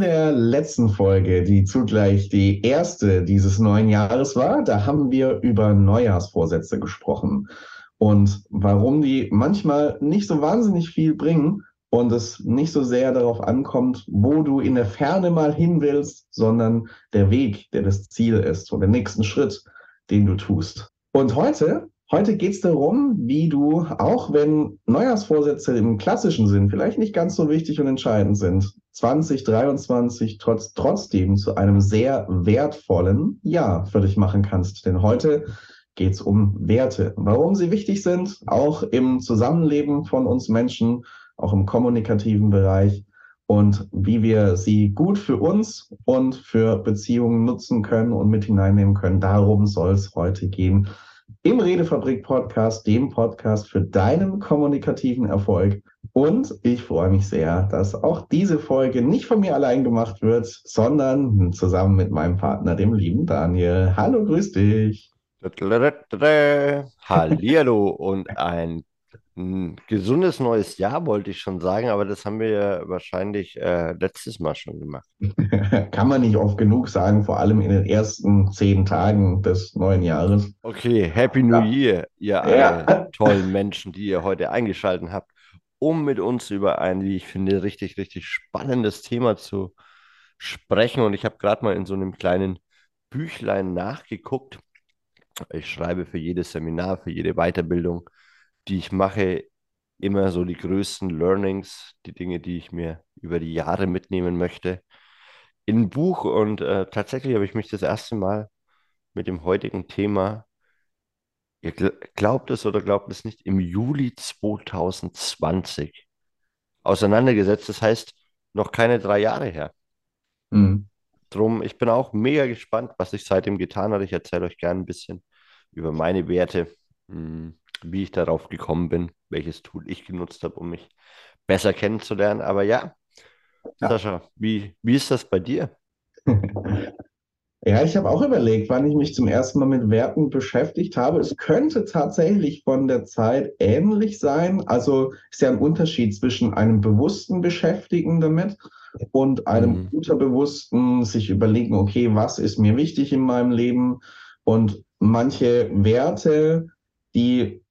In der letzten Folge, die zugleich die erste dieses neuen Jahres war, da haben wir über Neujahrsvorsätze gesprochen und warum die manchmal nicht so wahnsinnig viel bringen und es nicht so sehr darauf ankommt, wo du in der Ferne mal hin willst, sondern der Weg, der das Ziel ist und der nächsten Schritt, den du tust. Und heute Heute geht es darum, wie du, auch wenn Neujahrsvorsätze im klassischen Sinn vielleicht nicht ganz so wichtig und entscheidend sind, 2023 trotz, trotzdem zu einem sehr wertvollen Jahr für dich machen kannst. Denn heute geht es um Werte, warum sie wichtig sind, auch im Zusammenleben von uns Menschen, auch im kommunikativen Bereich und wie wir sie gut für uns und für Beziehungen nutzen können und mit hineinnehmen können. Darum soll es heute gehen im Redefabrik Podcast, dem Podcast für deinen kommunikativen Erfolg. Und ich freue mich sehr, dass auch diese Folge nicht von mir allein gemacht wird, sondern zusammen mit meinem Partner, dem lieben Daniel. Hallo, grüß dich. Hallihallo und ein gesundes neues Jahr wollte ich schon sagen, aber das haben wir ja wahrscheinlich äh, letztes Mal schon gemacht. Kann man nicht oft genug sagen, vor allem in den ersten zehn Tagen des neuen Jahres. Okay, Happy New Year, ihr ja. tollen Menschen, die ihr heute eingeschaltet habt, um mit uns über ein, wie ich finde, richtig, richtig spannendes Thema zu sprechen. Und ich habe gerade mal in so einem kleinen Büchlein nachgeguckt. Ich schreibe für jedes Seminar, für jede Weiterbildung die ich mache, immer so die größten Learnings, die Dinge, die ich mir über die Jahre mitnehmen möchte, in ein Buch. Und äh, tatsächlich habe ich mich das erste Mal mit dem heutigen Thema, ihr glaubt es oder glaubt es nicht, im Juli 2020 auseinandergesetzt. Das heißt, noch keine drei Jahre her. Mhm. Drum, ich bin auch mega gespannt, was ich seitdem getan habe. Ich erzähle euch gerne ein bisschen über meine Werte. Hm wie ich darauf gekommen bin, welches Tool ich genutzt habe, um mich besser kennenzulernen. Aber ja, ja. Sascha, wie, wie ist das bei dir? Ja, ich habe auch überlegt, wann ich mich zum ersten Mal mit Werten beschäftigt habe. Es könnte tatsächlich von der Zeit ähnlich sein. Also ist ja ein Unterschied zwischen einem bewussten Beschäftigen damit und einem mhm. unterbewussten sich überlegen, okay, was ist mir wichtig in meinem Leben? Und manche Werte, die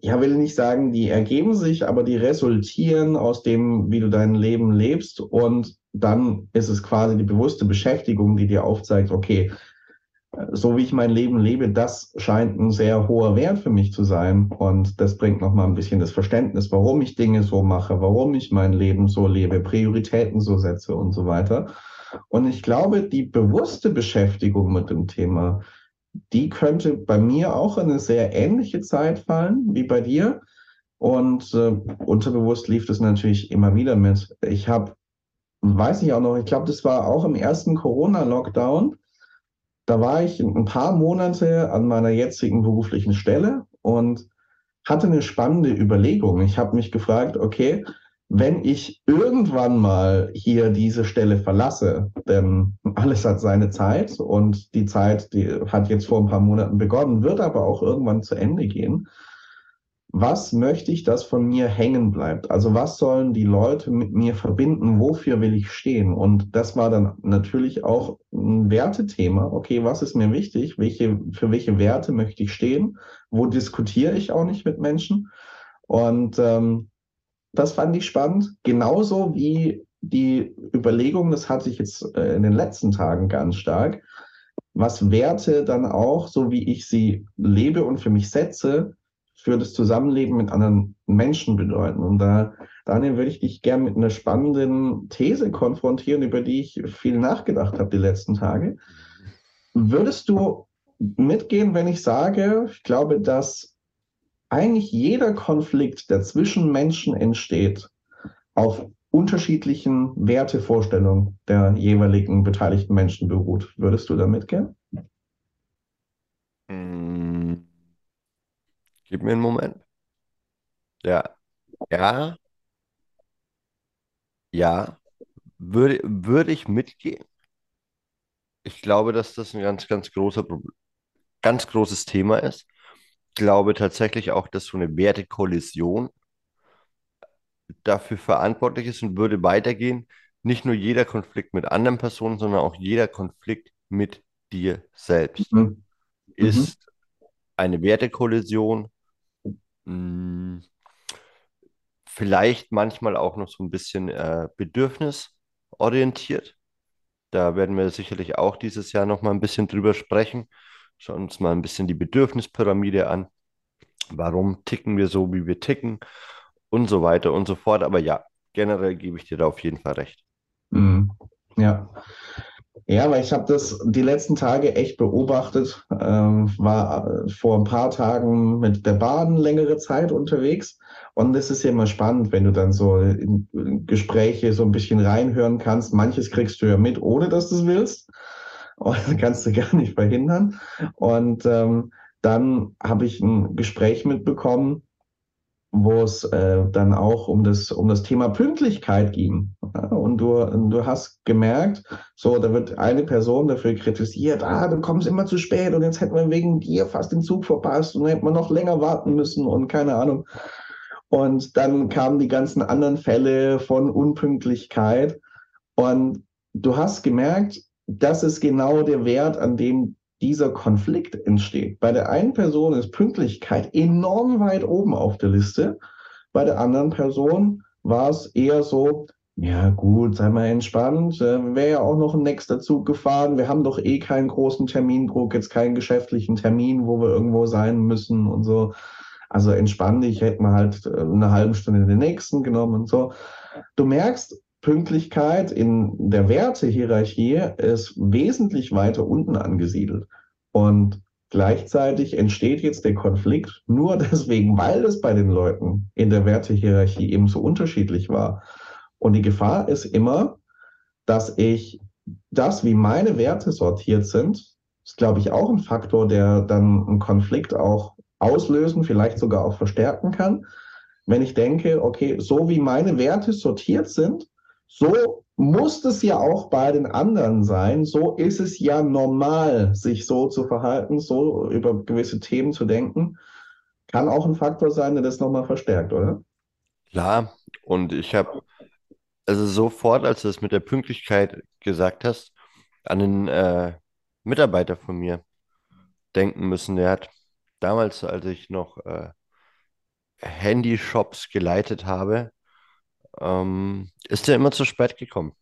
ja, will nicht sagen, die ergeben sich, aber die resultieren aus dem, wie du dein Leben lebst. Und dann ist es quasi die bewusste Beschäftigung, die dir aufzeigt, okay, so wie ich mein Leben lebe, das scheint ein sehr hoher Wert für mich zu sein. Und das bringt nochmal ein bisschen das Verständnis, warum ich Dinge so mache, warum ich mein Leben so lebe, Prioritäten so setze und so weiter. Und ich glaube, die bewusste Beschäftigung mit dem Thema, die könnte bei mir auch in eine sehr ähnliche Zeit fallen wie bei dir. Und äh, unterbewusst lief das natürlich immer wieder mit. Ich habe, weiß ich auch noch, ich glaube, das war auch im ersten Corona-Lockdown. Da war ich ein paar Monate an meiner jetzigen beruflichen Stelle und hatte eine spannende Überlegung. Ich habe mich gefragt, okay, wenn ich irgendwann mal hier diese Stelle verlasse, denn alles hat seine Zeit und die Zeit, die hat jetzt vor ein paar Monaten begonnen, wird aber auch irgendwann zu Ende gehen. Was möchte ich, dass von mir hängen bleibt? Also was sollen die Leute mit mir verbinden? Wofür will ich stehen? Und das war dann natürlich auch ein Wertethema. Okay, was ist mir wichtig? Welche, für welche Werte möchte ich stehen? Wo diskutiere ich auch nicht mit Menschen? Und ähm, das fand ich spannend. Genauso wie die Überlegung, das hatte ich jetzt äh, in den letzten Tagen ganz stark, was Werte dann auch, so wie ich sie lebe und für mich setze, für das Zusammenleben mit anderen Menschen bedeuten. Und da, Daniel, würde ich dich gerne mit einer spannenden These konfrontieren, über die ich viel nachgedacht habe die letzten Tage. Würdest du mitgehen, wenn ich sage, ich glaube, dass eigentlich jeder Konflikt, der zwischen Menschen entsteht, auf unterschiedlichen Wertevorstellungen der jeweiligen beteiligten Menschen beruht. Würdest du damit gehen? Gib mir einen Moment. Ja. Ja. Ja. Würde, würde ich mitgehen? Ich glaube, dass das ein ganz, ganz großer, ganz großes Thema ist glaube tatsächlich auch, dass so eine Wertekollision dafür verantwortlich ist und würde weitergehen. nicht nur jeder Konflikt mit anderen Personen, sondern auch jeder Konflikt mit dir selbst Mhm. Mhm. ist eine Wertekollision, mh, vielleicht manchmal auch noch so ein bisschen äh, bedürfnisorientiert. Da werden wir sicherlich auch dieses Jahr noch mal ein bisschen drüber sprechen. Schauen uns mal ein bisschen die Bedürfnispyramide an. Warum ticken wir so, wie wir ticken und so weiter und so fort. Aber ja, generell gebe ich dir da auf jeden Fall recht. Mhm. Ja. Ja, weil ich habe das die letzten Tage echt beobachtet. Ähm, war äh, vor ein paar Tagen mit der Bahn längere Zeit unterwegs. Und es ist ja immer spannend, wenn du dann so in Gespräche so ein bisschen reinhören kannst. Manches kriegst du ja mit, ohne dass du es willst. Und kannst du gar nicht verhindern. Und ähm, dann habe ich ein Gespräch mitbekommen, wo es äh, dann auch um das, um das Thema Pünktlichkeit ging. Ja, und du, du hast gemerkt, so, da wird eine Person dafür kritisiert, ah, du kommst immer zu spät und jetzt hätten wir wegen dir fast den Zug verpasst und dann hätten wir noch länger warten müssen und keine Ahnung. Und dann kamen die ganzen anderen Fälle von Unpünktlichkeit. Und du hast gemerkt, das ist genau der Wert, an dem dieser Konflikt entsteht. Bei der einen Person ist Pünktlichkeit enorm weit oben auf der Liste. Bei der anderen Person war es eher so, ja gut, sei mal entspannt, äh, wäre ja auch noch ein nächster Zug gefahren. Wir haben doch eh keinen großen Termindruck, jetzt keinen geschäftlichen Termin, wo wir irgendwo sein müssen und so. Also entspann dich, hätten wir halt äh, eine halbe Stunde den nächsten genommen und so. Du merkst, Pünktlichkeit in der Wertehierarchie ist wesentlich weiter unten angesiedelt. Und gleichzeitig entsteht jetzt der Konflikt nur deswegen, weil es bei den Leuten in der Wertehierarchie eben so unterschiedlich war. Und die Gefahr ist immer, dass ich das, wie meine Werte sortiert sind, ist, glaube ich, auch ein Faktor, der dann einen Konflikt auch auslösen, vielleicht sogar auch verstärken kann. Wenn ich denke, okay, so wie meine Werte sortiert sind, so muss es ja auch bei den anderen sein. So ist es ja normal, sich so zu verhalten, so über gewisse Themen zu denken. Kann auch ein Faktor sein, der das nochmal verstärkt, oder? Klar, und ich habe, also sofort, als du das mit der Pünktlichkeit gesagt hast, an einen äh, Mitarbeiter von mir denken müssen. Der hat damals, als ich noch äh, Handyshops geleitet habe, ähm, ist er immer zu spät gekommen.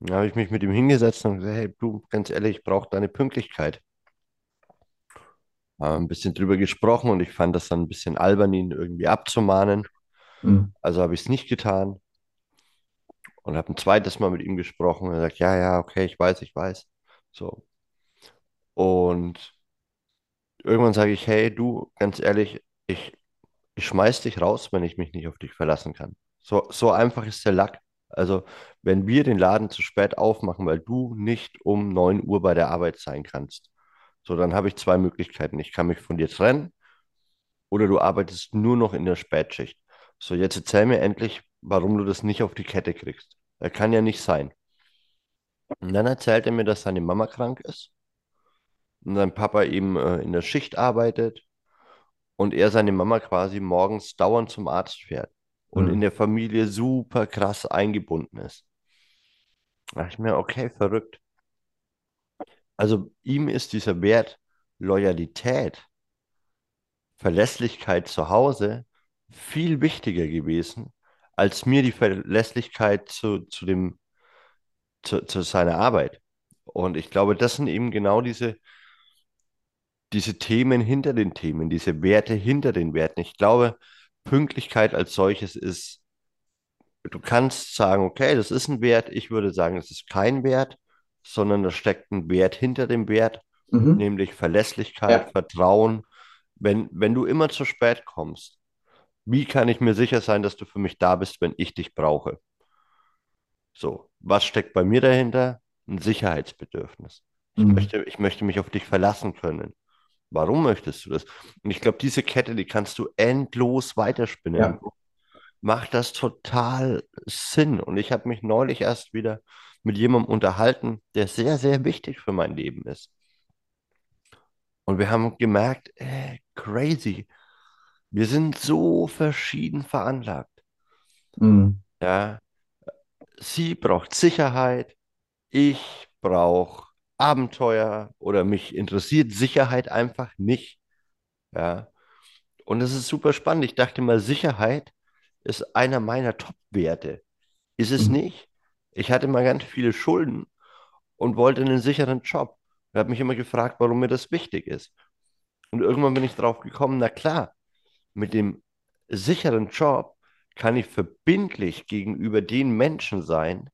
Da habe ich mich mit ihm hingesetzt und gesagt, hey, du, ganz ehrlich, ich brauche deine Pünktlichkeit. Haben ein bisschen drüber gesprochen und ich fand das dann ein bisschen albern, ihn irgendwie abzumahnen. Mhm. Also habe ich es nicht getan und habe ein zweites Mal mit ihm gesprochen und er sagt, ja, ja, okay, ich weiß, ich weiß. So. Und irgendwann sage ich, hey, du, ganz ehrlich, ich, ich schmeiß dich raus, wenn ich mich nicht auf dich verlassen kann. So, so einfach ist der Lack. Also, wenn wir den Laden zu spät aufmachen, weil du nicht um 9 Uhr bei der Arbeit sein kannst, so, dann habe ich zwei Möglichkeiten. Ich kann mich von dir trennen oder du arbeitest nur noch in der Spätschicht. So, jetzt erzähl mir endlich, warum du das nicht auf die Kette kriegst. Das kann ja nicht sein. Und dann erzählt er mir, dass seine Mama krank ist und sein Papa eben äh, in der Schicht arbeitet und er seine Mama quasi morgens dauernd zum Arzt fährt und Mhm. in der Familie super krass eingebunden ist. Da dachte ich mir, okay, verrückt. Also ihm ist dieser Wert Loyalität, Verlässlichkeit zu Hause viel wichtiger gewesen, als mir die Verlässlichkeit zu, zu dem, zu, zu seiner Arbeit. Und ich glaube, das sind eben genau diese, diese Themen hinter den Themen, diese Werte hinter den Werten. Ich glaube, Pünktlichkeit als solches ist, du kannst sagen, okay, das ist ein Wert. Ich würde sagen, es ist kein Wert, sondern da steckt ein Wert hinter dem Wert, Mhm. nämlich Verlässlichkeit, Ja. Vertrauen. Wenn, wenn du immer zu spät kommst, wie kann ich mir sicher sein, dass du für mich da bist, wenn ich dich brauche? So, was steckt bei mir dahinter? Ein Sicherheitsbedürfnis. Ich Mhm. möchte, ich möchte mich auf dich verlassen können. Warum möchtest du das? Und ich glaube, diese Kette, die kannst du endlos weiterspinnen. Ja. Macht das total Sinn. Und ich habe mich neulich erst wieder mit jemandem unterhalten, der sehr, sehr wichtig für mein Leben ist. Und wir haben gemerkt, äh, crazy, wir sind so verschieden veranlagt. Mhm. Ja, sie braucht Sicherheit, ich brauche Abenteuer oder mich interessiert Sicherheit einfach nicht. Ja. Und das ist super spannend. Ich dachte mal, Sicherheit ist einer meiner Top-Werte. Ist es Mhm. nicht? Ich hatte mal ganz viele Schulden und wollte einen sicheren Job. Ich habe mich immer gefragt, warum mir das wichtig ist. Und irgendwann bin ich drauf gekommen, na klar, mit dem sicheren Job kann ich verbindlich gegenüber den Menschen sein,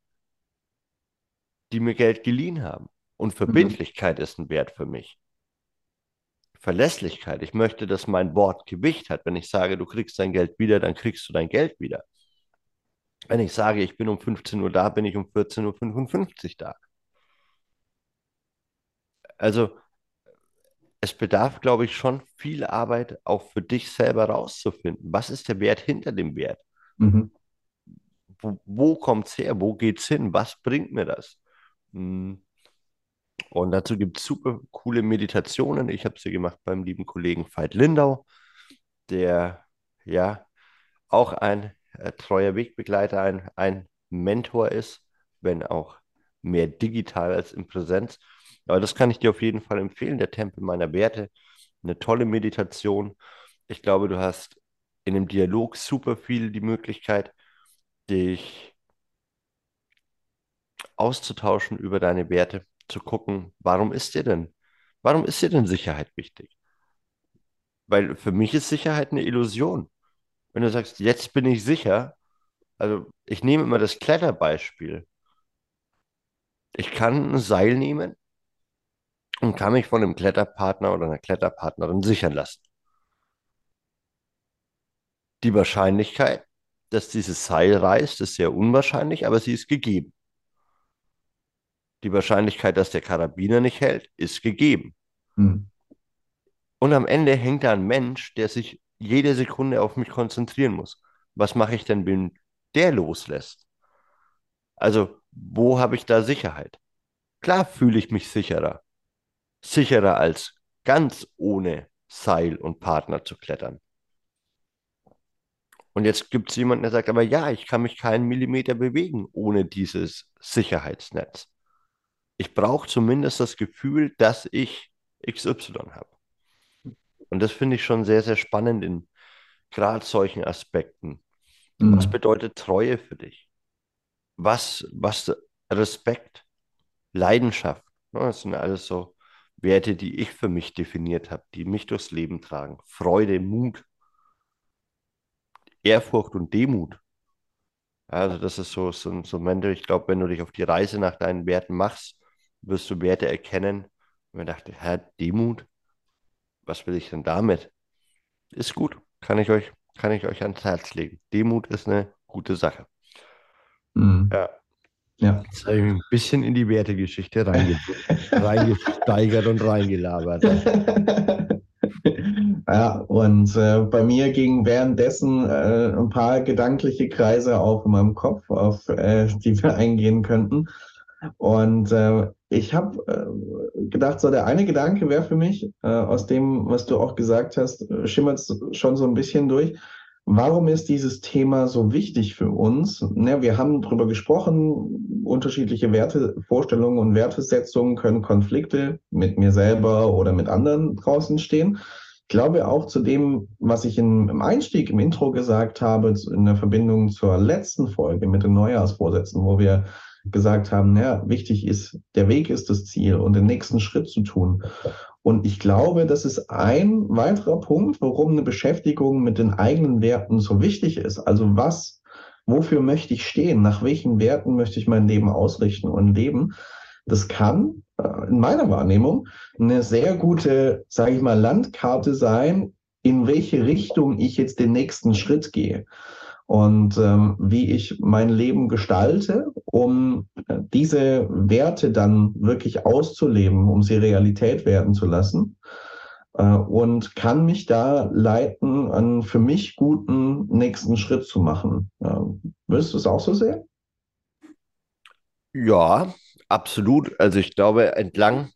die mir Geld geliehen haben. Und Mhm. Verbindlichkeit ist ein Wert für mich. Verlässlichkeit. Ich möchte, dass mein Wort Gewicht hat. Wenn ich sage, du kriegst dein Geld wieder, dann kriegst du dein Geld wieder. Wenn ich sage, ich bin um 15 Uhr da, bin ich um 14.55 Uhr da. Also es bedarf, glaube ich, schon viel Arbeit, auch für dich selber rauszufinden. Was ist der Wert hinter dem Wert? Mhm. Wo, wo kommt es her? Wo geht es hin? Was bringt mir das? Hm, Und dazu gibt es super coole Meditationen. Ich habe sie gemacht beim lieben Kollegen Veit Lindau, der ja auch ein äh, treuer Wegbegleiter, ein, ein Mentor ist, wenn auch mehr digital als in Präsenz. Aber das kann ich dir auf jeden Fall empfehlen, der Tempel meiner Werte. Eine tolle Meditation. Ich glaube, du hast in einem Dialog super viel die Möglichkeit, dich auszutauschen über deine Werte, zu gucken, warum ist dir denn, warum ist dir denn Sicherheit wichtig? Weil für mich ist Sicherheit eine Illusion. Wenn du sagst, jetzt bin ich sicher, also ich nehme immer das Kletterbeispiel. Ich kann ein Seil nehmen und kann mich von einem Kletterpartner oder einer Kletterpartnerin sichern lassen. Die Wahrscheinlichkeit, dass dieses Seil reißt, ist sehr unwahrscheinlich, aber sie ist gegeben. Die Wahrscheinlichkeit, dass der Karabiner nicht hält, ist gegeben. Mhm. Und am Ende hängt da ein Mensch, der sich jede Sekunde auf mich konzentrieren muss. Was mache ich denn, wenn der loslässt? Also, wo habe ich da Sicherheit? Klar fühle ich mich sicherer. Sicherer als ganz ohne Seil und Partner zu klettern. Und jetzt gibt es jemanden, der sagt, aber ja, ich kann mich keinen Millimeter bewegen ohne dieses Sicherheitsnetz. Ich brauche zumindest das Gefühl, dass ich XY habe. Und das finde ich schon sehr, sehr spannend in gerade solchen Aspekten. Was Mhm. bedeutet Treue für dich? Was, was Respekt, Leidenschaft? Ne, Das sind alles so Werte, die ich für mich definiert habe, die mich durchs Leben tragen. Freude, Mut, Ehrfurcht und Demut. Also das ist so, so, so ein Moment, ich glaube, wenn du dich auf die Reise nach deinen Werten machst, wirst du Werte erkennen. Und ich dachte, Herr, Demut, was will ich denn damit? Ist gut, kann ich euch, kann ich euch ans Herz legen. Demut ist eine gute Sache. Mhm. Ja, Ja. jetzt habe ich mich ein bisschen in die Wertegeschichte reinge reingesteigert und reingelabert. Ja, und äh, bei mir gingen währenddessen äh, ein paar gedankliche Kreise auf in meinem Kopf, auf äh, die wir eingehen könnten. Und äh, ich habe äh, gedacht, so der eine Gedanke wäre für mich, äh, aus dem, was du auch gesagt hast, äh, schimmert es schon so ein bisschen durch. Warum ist dieses Thema so wichtig für uns? Ne, wir haben darüber gesprochen, unterschiedliche Werte, Vorstellungen und Wertesetzungen können Konflikte mit mir selber oder mit anderen draußen stehen. Ich glaube auch zu dem, was ich im Einstieg, im Intro gesagt habe, in der Verbindung zur letzten Folge mit den Neujahrsvorsätzen, wo wir gesagt haben, ja, wichtig ist, der Weg ist das Ziel und den nächsten Schritt zu tun. Und ich glaube, das ist ein weiterer Punkt, warum eine Beschäftigung mit den eigenen Werten so wichtig ist. Also was, wofür möchte ich stehen? Nach welchen Werten möchte ich mein Leben ausrichten und leben? Das kann äh, in meiner Wahrnehmung eine sehr gute, sage ich mal, Landkarte sein, in welche Richtung ich jetzt den nächsten Schritt gehe und ähm, wie ich mein Leben gestalte, um äh, diese Werte dann wirklich auszuleben, um sie Realität werden zu lassen äh, und kann mich da leiten, einen für mich guten nächsten Schritt zu machen. Ähm, würdest du es auch so sehen? Ja, absolut. Also ich glaube, entlang,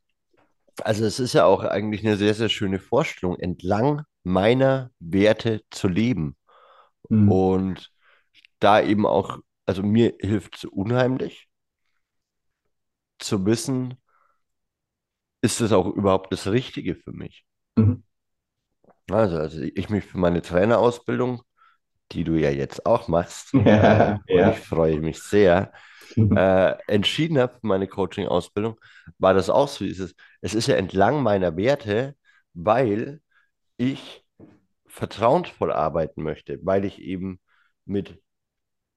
also es ist ja auch eigentlich eine sehr, sehr schöne Vorstellung, entlang meiner Werte zu leben Hm. und da eben auch also mir hilft es unheimlich zu wissen, ist es auch überhaupt das Richtige für mich? Mhm. Also, also ich mich für meine Trainerausbildung, die du ja jetzt auch machst, ja, äh, ja. ich freue mich sehr, äh, entschieden habe für meine Coaching-Ausbildung, war das auch so. Es ist, es ist ja entlang meiner Werte, weil ich vertrauensvoll arbeiten möchte, weil ich eben mit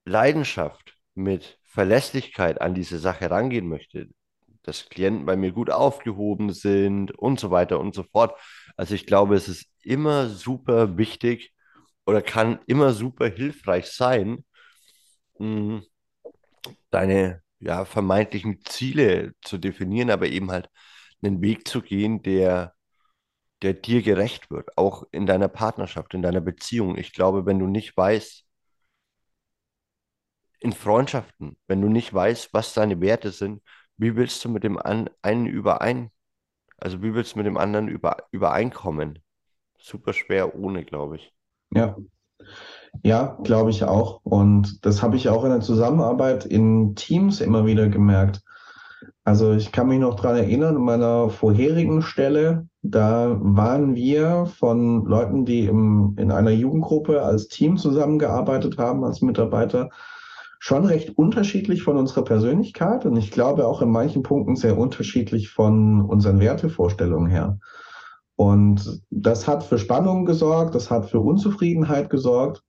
Leidenschaft, mit Verlässlichkeit an diese Sache rangehen möchte, dass Klienten bei mir gut aufgehoben sind und so weiter und so fort. Also ich glaube, es ist immer super wichtig oder kann immer super hilfreich sein, deine ja, vermeintlichen Ziele zu definieren, aber eben halt einen Weg zu gehen, der, der dir gerecht wird, auch in deiner Partnerschaft, in deiner Beziehung. Ich glaube, wenn du nicht weißt, in Freundschaften, wenn du nicht weißt, was deine Werte sind, wie willst du mit dem einen überein, also wie willst du mit dem anderen über, übereinkommen? Super schwer ohne, glaube ich. Ja. Ja, glaube ich auch. Und das habe ich auch in der Zusammenarbeit in Teams immer wieder gemerkt. Also ich kann mich noch daran erinnern, in meiner vorherigen Stelle, da waren wir von Leuten, die im, in einer Jugendgruppe als Team zusammengearbeitet haben, als Mitarbeiter, schon recht unterschiedlich von unserer Persönlichkeit und ich glaube auch in manchen Punkten sehr unterschiedlich von unseren Wertevorstellungen her. Und das hat für Spannung gesorgt, das hat für Unzufriedenheit gesorgt.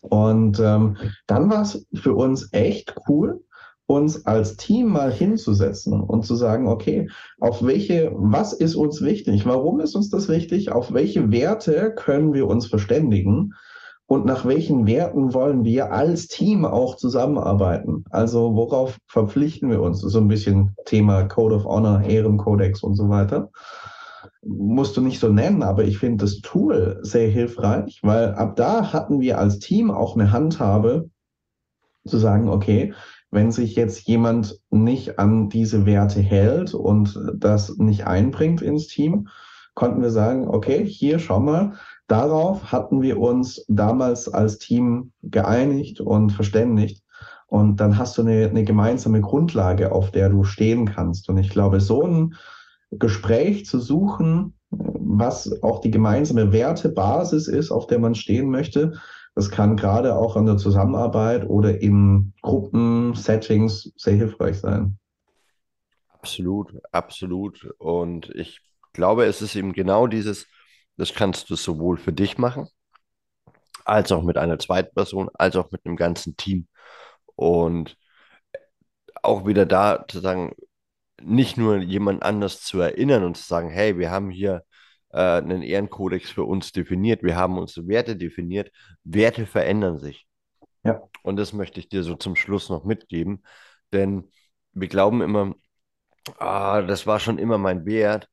Und ähm, dann war es für uns echt cool, uns als Team mal hinzusetzen und zu sagen, okay, auf welche, was ist uns wichtig? Warum ist uns das wichtig? Auf welche Werte können wir uns verständigen? und nach welchen Werten wollen wir als Team auch zusammenarbeiten? Also worauf verpflichten wir uns? So ein bisschen Thema Code of Honor, Ehrenkodex und so weiter. Musst du nicht so nennen, aber ich finde das Tool sehr hilfreich, weil ab da hatten wir als Team auch eine Handhabe zu sagen, okay, wenn sich jetzt jemand nicht an diese Werte hält und das nicht einbringt ins Team, konnten wir sagen, okay, hier schau mal, Darauf hatten wir uns damals als Team geeinigt und verständigt. Und dann hast du eine, eine gemeinsame Grundlage, auf der du stehen kannst. Und ich glaube, so ein Gespräch zu suchen, was auch die gemeinsame Wertebasis ist, auf der man stehen möchte, das kann gerade auch an der Zusammenarbeit oder in Gruppensettings sehr hilfreich sein. Absolut, absolut. Und ich glaube, es ist eben genau dieses, das kannst du sowohl für dich machen, als auch mit einer zweiten Person, als auch mit einem ganzen Team. Und auch wieder da zu sagen, nicht nur jemand anders zu erinnern und zu sagen, hey, wir haben hier äh, einen Ehrenkodex für uns definiert, wir haben unsere Werte definiert. Werte verändern sich. Ja. Und das möchte ich dir so zum Schluss noch mitgeben, denn wir glauben immer, ah, das war schon immer mein Wert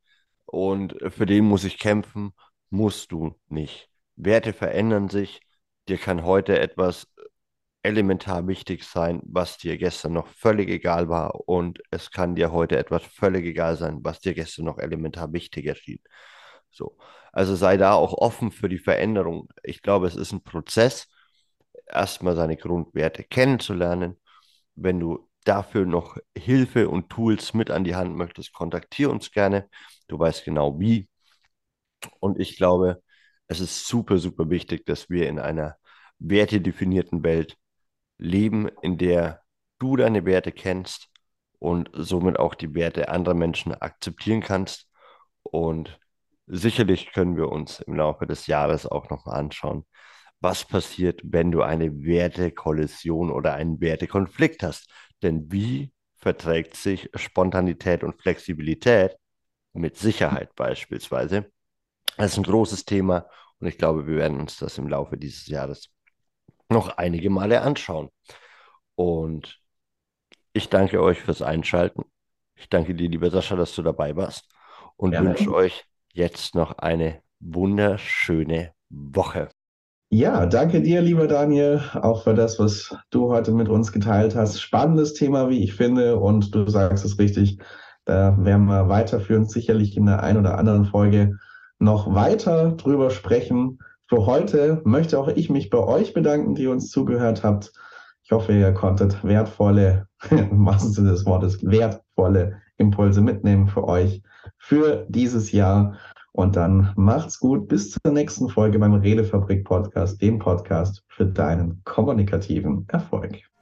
und für den muss ich kämpfen musst du nicht. Werte verändern sich. Dir kann heute etwas elementar wichtig sein, was dir gestern noch völlig egal war. Und es kann dir heute etwas völlig egal sein, was dir gestern noch elementar wichtig erschien. So. Also sei da auch offen für die Veränderung. Ich glaube, es ist ein Prozess, erstmal seine Grundwerte kennenzulernen. Wenn du dafür noch Hilfe und Tools mit an die Hand möchtest, kontaktiere uns gerne. Du weißt genau wie. Und ich glaube, es ist super, super wichtig, dass wir in einer wertedefinierten Welt leben, in der du deine Werte kennst und somit auch die Werte anderer Menschen akzeptieren kannst. Und sicherlich können wir uns im Laufe des Jahres auch noch mal anschauen, was passiert, wenn du eine Wertekollision oder einen Wertekonflikt hast. Denn wie verträgt sich Spontanität und Flexibilität mit Sicherheit beispielsweise? Das ist ein großes Thema und ich glaube, wir werden uns das im Laufe dieses Jahres noch einige Male anschauen. Und ich danke euch fürs Einschalten. Ich danke dir, lieber Sascha, dass du dabei warst und ja, wünsche euch jetzt noch eine wunderschöne Woche. Ja, danke dir, lieber Daniel, auch für das, was du heute mit uns geteilt hast. Spannendes Thema, wie ich finde, und du sagst es richtig. Da werden wir weiterführen, sicherlich in der einen oder anderen Folge noch weiter drüber sprechen. Für heute möchte auch ich mich bei euch bedanken, die uns zugehört habt. Ich hoffe, ihr konntet wertvolle, im wahrsten Sinne des Wortes, wertvolle Impulse mitnehmen für euch für dieses Jahr. Und dann macht's gut. Bis zur nächsten Folge beim Redefabrik Podcast, dem Podcast für deinen kommunikativen Erfolg.